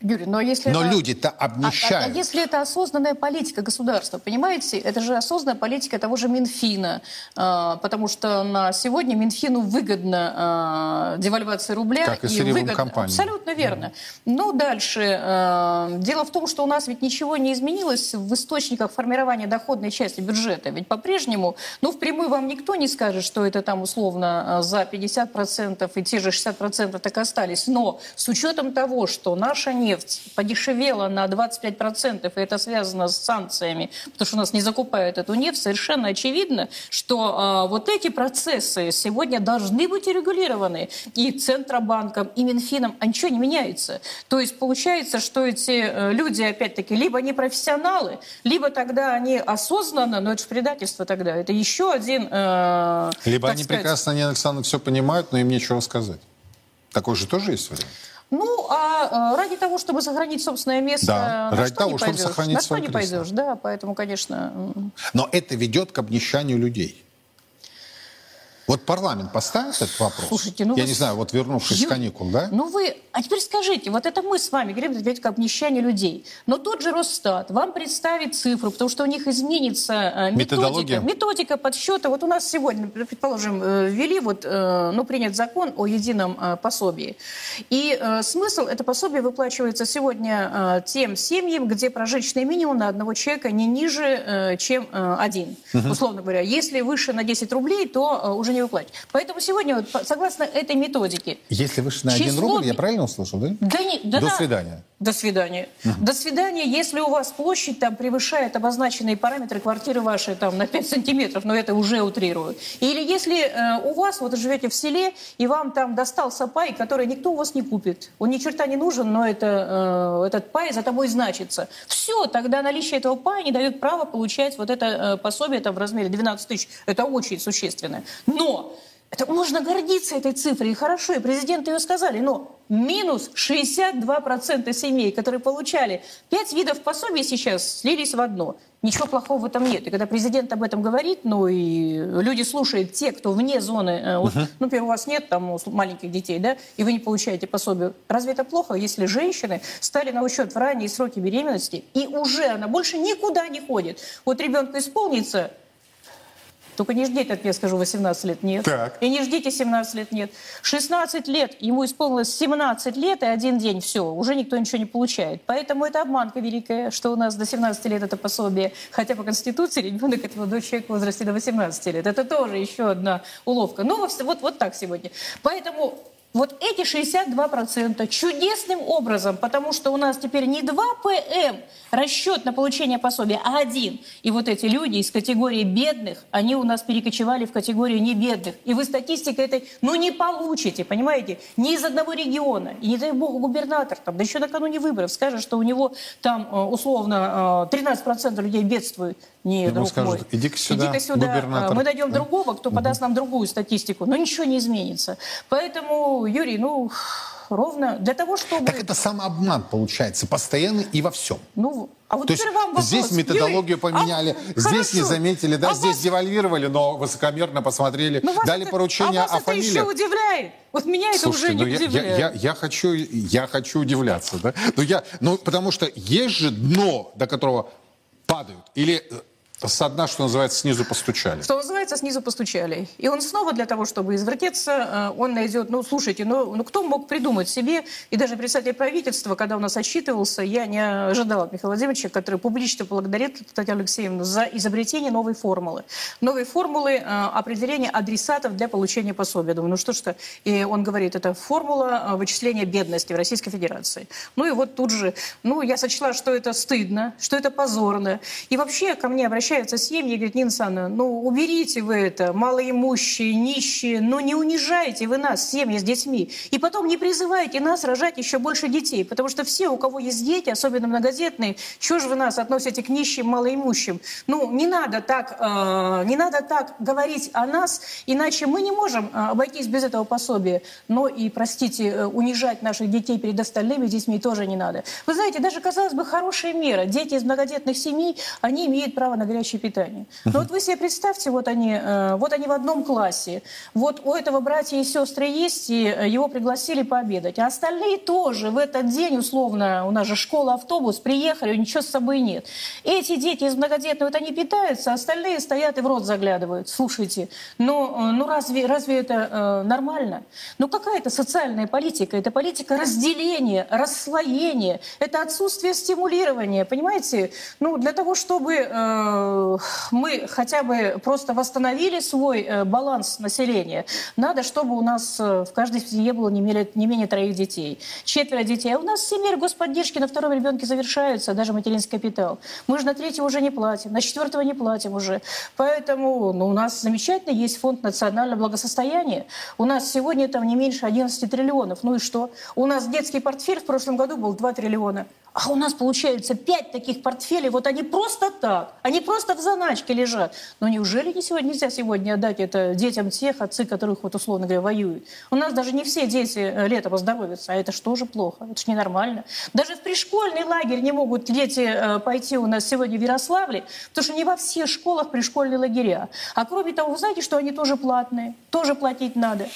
S2: Юрий, но если
S1: но
S2: это...
S1: люди-то обнищают.
S2: А, а, а если это осознанная политика государства, понимаете? Это же осознанная политика того же Минфина, э, потому что на сегодня Минфину выгодна э, девальвация рубля.
S1: Как и, и выгодно. компаниям.
S2: Абсолютно верно. Да. Ну, дальше. Э, дело в том, что у нас ведь ничего не изменилось в источниках формирования доходной части бюджета. Ведь по-прежнему, ну, впрямую вам никто не скажет, что это там условно за 50% и те же 60% так остались. Но с учетом того, что наша нефть подешевела на 25%, и это связано с санкциями, потому что у нас не закупают эту нефть, совершенно очевидно, что э, вот эти процессы сегодня должны быть регулированы и Центробанком, и Минфином, а ничего не меняется. То есть получается, что эти э, люди, опять-таки, либо не профессионалы, либо тогда они осознанно, но это же предательство тогда, это еще один... Э,
S1: либо они сказать... прекрасно, они, Александр, все понимают, но им нечего сказать. Такой же тоже есть вариант?
S2: Ну, а ради того, чтобы сохранить собственное место,
S1: да,
S2: на
S1: ради
S2: что
S1: того,
S2: не
S1: чтобы
S2: пойдешь?
S1: сохранить
S2: на что не
S1: кресло.
S2: пойдешь, да, поэтому, конечно...
S1: Но это ведет к обнищанию людей. Вот парламент поставит этот вопрос?
S2: Слушайте, ну
S1: Я
S2: вы...
S1: не знаю, вот вернувшись Ю... с каникул, да?
S2: Ну вы... А теперь скажите, вот это мы с вами говорим, ведь как обнищание людей. Но тот же Росстат вам представит цифру, потому что у них изменится э, методика, методика подсчета. Вот у нас сегодня, предположим, э, ввели, вот, э, ну, принят закон о едином пособии. И смысл, это пособие выплачивается сегодня тем семьям, где прожиточный минимум на одного человека не ниже, чем один. Угу. Условно говоря, если выше на 10 рублей, то уже не выплатить. Поэтому сегодня, вот, согласно этой методике...
S1: Если выше на 1 число... рубль, я правильно услышал, да?
S2: Да не, да,
S1: До свидания.
S2: До свидания. Угу. До свидания, если у вас площадь там превышает обозначенные параметры квартиры вашей там на 5 сантиметров, но это уже утрирую. Или если э, у вас, вот живете в селе, и вам там достался пай, который никто у вас не купит. Он ни черта не нужен, но это, э, этот пай за тобой значится. Все, тогда наличие этого пая не дает права получать вот это э, пособие там, в размере 12 тысяч. Это очень существенно. Но это можно гордиться этой цифрой, и хорошо, и президенты ее сказали, но минус 62% семей, которые получали 5 видов пособий сейчас, слились в одно. Ничего плохого в этом нет. И когда президент об этом говорит, ну и люди слушают те, кто вне зоны, uh-huh. вот, ну, например, у вас нет там маленьких детей, да, и вы не получаете пособие. Разве это плохо, если женщины стали на учет в ранние сроки беременности, и уже она больше никуда не ходит? Вот ребенку исполнится только не ждите от меня, скажу, 18 лет, нет.
S1: Так.
S2: И не ждите 17 лет, нет. 16 лет, ему исполнилось 17 лет и один день, все, уже никто ничего не получает. Поэтому это обманка великая, что у нас до 17 лет это пособие. Хотя по Конституции ребенок это молодой человек в возрасте до 18 лет. Это тоже еще одна уловка. Ну, вот, вот так сегодня. Поэтому вот эти 62% чудесным образом, потому что у нас теперь не 2 ПМ расчет на получение пособия, а один. И вот эти люди из категории бедных, они у нас перекочевали в категорию небедных. И вы статистикой этой, ну, не получите, понимаете? Ни из одного региона. И не дай бог губернатор, там, да еще накануне выборов, скажет, что у него там э, условно 13% э, людей бедствует. Не,
S1: Ему
S2: друг
S1: скажут,
S2: мой.
S1: иди-ка сюда,
S2: иди сюда.
S1: губернатор.
S2: Мы найдем да? другого, кто подаст нам другую статистику. Но ничего не изменится. Поэтому, Юрий, ну, ровно для того, чтобы...
S1: Так это самообман получается, постоянно и во всем.
S2: Ну, а вот
S1: То есть
S2: вам вопрос.
S1: здесь методологию
S2: Юрий,
S1: поменяли,
S2: а,
S1: здесь
S2: хорошо.
S1: не заметили, да,
S2: а
S1: здесь
S2: вас...
S1: девальвировали, но высокомерно посмотрели,
S2: но
S1: дали
S2: это,
S1: поручение
S2: а вас
S1: о
S2: это
S1: фамилиях.
S2: еще удивляет. Вот меня это
S1: Слушайте,
S2: уже не
S1: ну я,
S2: удивляет.
S1: Я, я, я, хочу, я хочу удивляться, да? Ну, я, ну, потому что есть же дно, до которого падают. Или э, со дна, что называется, снизу постучали.
S2: Что называется, снизу постучали. И он снова для того, чтобы извертеться, э, он найдет, ну, слушайте, ну, ну кто мог придумать себе, и даже представитель правительства, когда у нас отчитывался, я не ожидал от Михаила Владимировича, который публично благодарит Татьяну Алексеевну за изобретение новой формулы. Новой формулы э, определения адресатов для получения пособия. Думаю, ну что ж-то, и он говорит, это формула э, вычисления бедности в Российской Федерации. Ну и вот тут же, ну, я сочла, что это стыдно, что это позорно. И вообще ко мне обращаются обращаются семьи, говорят, Нина Александровна, ну уберите вы это, малоимущие, нищие, ну не унижайте вы нас, семьи с детьми. И потом не призывайте нас рожать еще больше детей, потому что все, у кого есть дети, особенно многодетные, чего же вы нас относите к нищим, малоимущим? Ну не надо так, э, не надо так говорить о нас, иначе мы не можем э, обойтись без этого пособия. Но и, простите, э, унижать наших детей перед остальными детьми тоже не надо. Вы знаете, даже, казалось бы, хорошая мера. Дети из многодетных семей, они имеют право на горячее питание. Но вот вы себе представьте, вот они, э, вот они в одном классе, вот у этого братья и сестры есть, и э, его пригласили пообедать, а остальные тоже в этот день, условно, у нас же школа, автобус, приехали, ничего с собой нет. Эти дети из многодетных, вот они питаются, а остальные стоят и в рот заглядывают. Слушайте, ну, э, ну разве, разве это э, нормально? Ну какая это социальная политика? Это политика разделения, расслоения, это отсутствие стимулирования, понимаете? Ну для того, чтобы... Э, мы хотя бы просто восстановили свой э, баланс населения, надо, чтобы у нас э, в каждой семье было не менее, не менее троих детей. Четверо детей. А у нас меры господдержки на втором ребенке завершаются, даже материнский капитал. Мы же на третьего уже не платим, на четвертого не платим уже. Поэтому ну, у нас замечательно есть фонд национального благосостояния. У нас сегодня там не меньше 11 триллионов. Ну и что? У нас детский портфель в прошлом году был 2 триллиона. А у нас получается пять таких портфелей, вот они просто так, они просто в заначке лежат. Но неужели не сегодня, нельзя сегодня отдать это детям тех, отцы которых, вот условно говоря, воюют? У нас даже не все дети э, летом оздоровятся, а это что же плохо? Это же ненормально. Даже в пришкольный лагерь не могут дети э, пойти у нас сегодня в Ярославле, потому что не во всех школах пришкольные лагеря. А кроме того, вы знаете, что они тоже платные, тоже платить надо.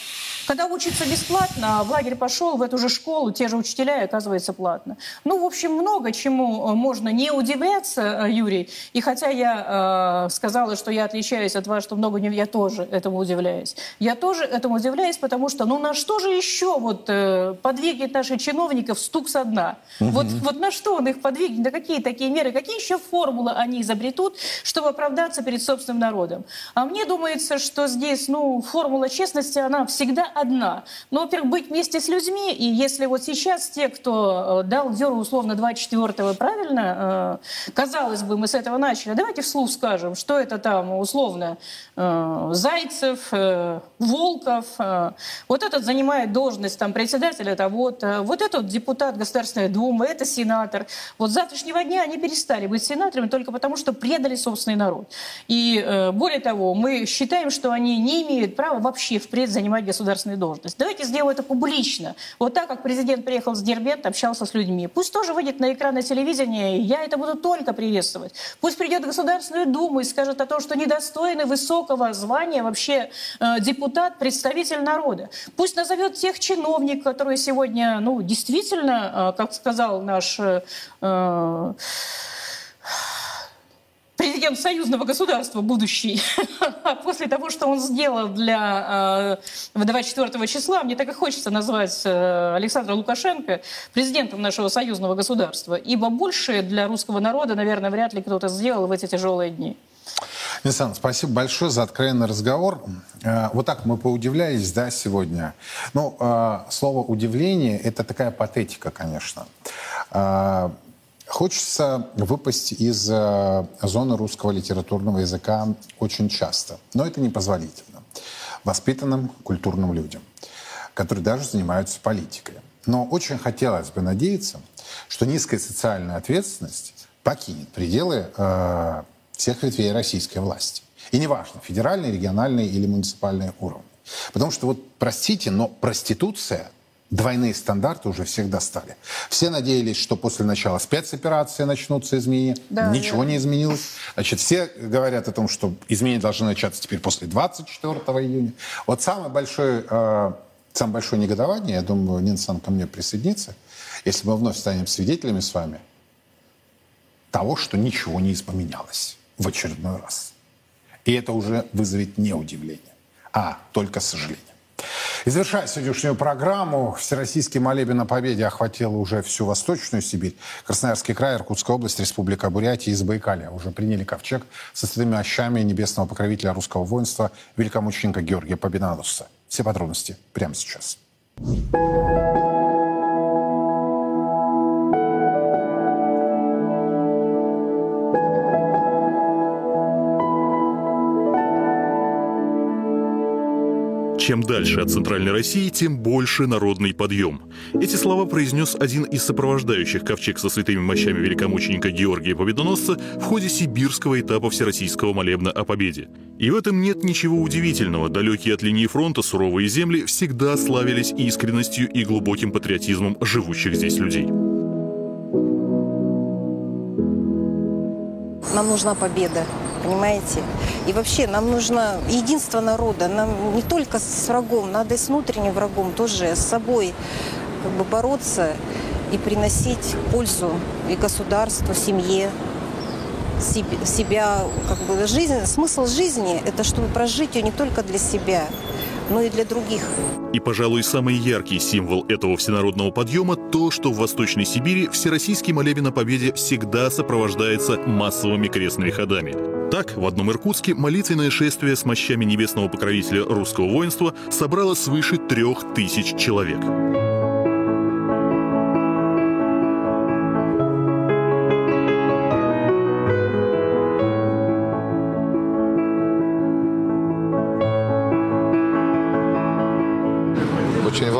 S2: Когда учится бесплатно, а в лагерь пошел, в эту же школу, те же учителя, и оказывается платно. Ну, в общем, много чему э, можно не удивляться, э, Юрий. И хотя я э, сказала, что я отличаюсь от вас, что много не... Я тоже этому удивляюсь. Я тоже этому удивляюсь, потому что, ну, на что же еще вот э, подвигнет наших чиновников стук со дна? Угу. Вот, вот на что он их подвигнет? На какие такие меры? Какие еще формулы они изобретут, чтобы оправдаться перед собственным народом? А мне думается, что здесь, ну, формула честности, она всегда одна. Ну, во-первых, быть вместе с людьми, и если вот сейчас те, кто э, дал дёру условно 24-го, правильно, э, казалось бы, мы с этого начали, давайте вслух скажем, что это там условно э, Зайцев, Волков, вот этот занимает должность там председателя того-то, вот этот депутат Государственной Думы, это сенатор. Вот с завтрашнего дня они перестали быть сенаторами только потому, что предали собственный народ. И более того, мы считаем, что они не имеют права вообще впредь занимать государственные должность. Давайте сделаем это публично. Вот так, как президент приехал с Дербент, общался с людьми. Пусть тоже выйдет на экраны телевидения, я это буду только приветствовать. Пусть придет Государственную Думу и скажет о том, что недостойный высокого звания вообще э, депутат, представитель народа. Пусть назовет тех чиновников, которые сегодня, ну, действительно, э, как сказал наш... Э, э президент союзного государства будущий, после того, что он сделал для 24 э, числа, мне так и хочется назвать э, Александра Лукашенко президентом нашего союзного государства, ибо больше для русского народа, наверное, вряд ли кто-то сделал в эти тяжелые дни.
S1: Нисан, спасибо большое за откровенный разговор. Э, вот так мы поудивлялись, да, сегодня. Ну, слово «удивление» — это такая патетика, конечно. Хочется выпасть из э, зоны русского литературного языка очень часто, но это непозволительно воспитанным культурным людям, которые даже занимаются политикой. Но очень хотелось бы надеяться, что низкая социальная ответственность покинет пределы э, всех ветвей российской власти. И неважно, федеральный, региональный или муниципальный уровень. Потому что вот, простите, но проституция Двойные стандарты уже всех достали. Все надеялись, что после начала спецоперации начнутся изменения. Да, Ничего да. не изменилось. Значит, все говорят о том, что изменения должны начаться теперь после 24 июня. Вот самое большое, э, самое большое негодование, я думаю, Нинсан ко мне присоединится, если мы вновь станем свидетелями с вами того, что ничего не поменялось в очередной раз. И это уже вызовет не удивление, а только сожаление. И завершая сегодняшнюю программу, Всероссийский молебен о победе охватил уже всю Восточную Сибирь, Красноярский край, Иркутская область, Республика Бурятия и Забайкалье. Уже приняли ковчег со святыми ощами небесного покровителя русского воинства, великомученика Георгия Победоносца. Все подробности прямо сейчас. Thank
S7: Чем дальше от Центральной России, тем больше народный подъем. Эти слова произнес один из сопровождающих ковчег со святыми мощами великомученика Георгия Победоносца в ходе сибирского этапа Всероссийского молебна о победе. И в этом нет ничего удивительного. Далекие от линии фронта суровые земли всегда славились искренностью и глубоким патриотизмом живущих здесь людей.
S8: Нам нужна победа понимаете? И вообще нам нужно единство народа, нам не только с врагом, надо и с внутренним врагом тоже с собой как бы бороться и приносить пользу и государству, семье, себя, как бы жизнь, смысл жизни – это чтобы прожить ее не только для себя, но и для других.
S7: И, пожалуй, самый яркий символ этого всенародного подъема – то, что в Восточной Сибири Всероссийский молебен о победе всегда сопровождается массовыми крестными ходами. Так, в одном Иркутске молитвенное шествие с мощами небесного покровителя русского воинства собрало свыше трех тысяч человек.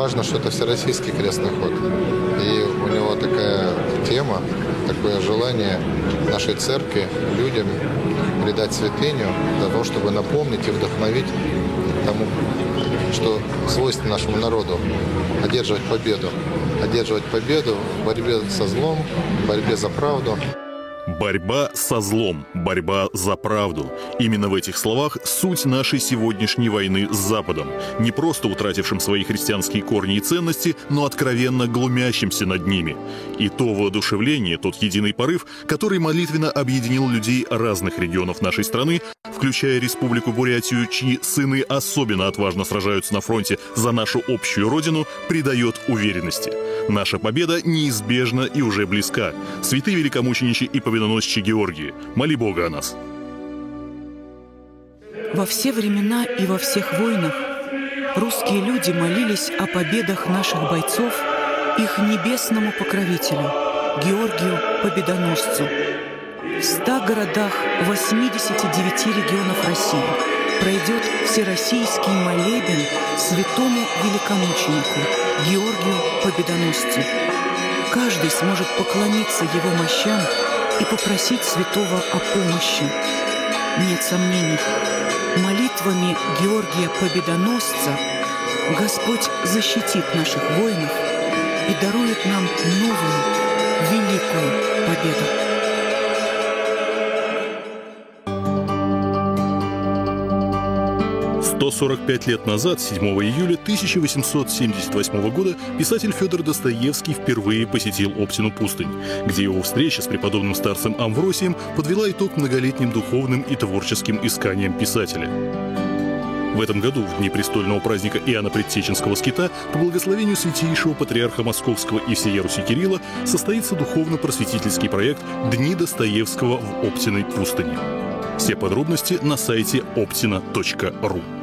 S9: Важно, что это всероссийский крестный ход. И у него такая тема, такое желание нашей церкви людям придать святыню для того, чтобы напомнить и вдохновить тому, что свойственно нашему народу одерживать победу. Одерживать победу в борьбе со злом, в борьбе за правду.
S7: Борьба со злом, борьба за правду. Именно в этих словах суть нашей сегодняшней войны с Западом. Не просто утратившим свои христианские корни и ценности, но откровенно глумящимся над ними. И то воодушевление, тот единый порыв, который молитвенно объединил людей разных регионов нашей страны, включая Республику Бурятию, чьи сыны особенно отважно сражаются на фронте за нашу общую родину, придает уверенности. Наша победа неизбежна и уже близка. Святые великомученичи и победоносчи Георгии, моли Бога о нас.
S10: Во все времена и во всех войнах русские люди молились о победах наших бойцов их небесному покровителю, Георгию Победоносцу. В 100 городах 89 регионов России пройдет всероссийский молебен святому великомученику Георгию Победоносцу. Каждый сможет поклониться его мощам и попросить святого о помощи. Нет сомнений, молитвами Георгия Победоносца Господь защитит наших воинов и дарует нам новую, великую победу.
S7: 145 лет назад, 7 июля 1878 года, писатель Федор Достоевский впервые посетил Оптину пустынь, где его встреча с преподобным старцем Амвросием подвела итог многолетним духовным и творческим исканиям писателя. В этом году, в дни престольного праздника Иоанна Предтеченского скита, по благословению святейшего патриарха Московского и всея Руси Кирилла состоится духовно-просветительский проект «Дни Достоевского в Оптиной пустыне». Все подробности на сайте optina.ru.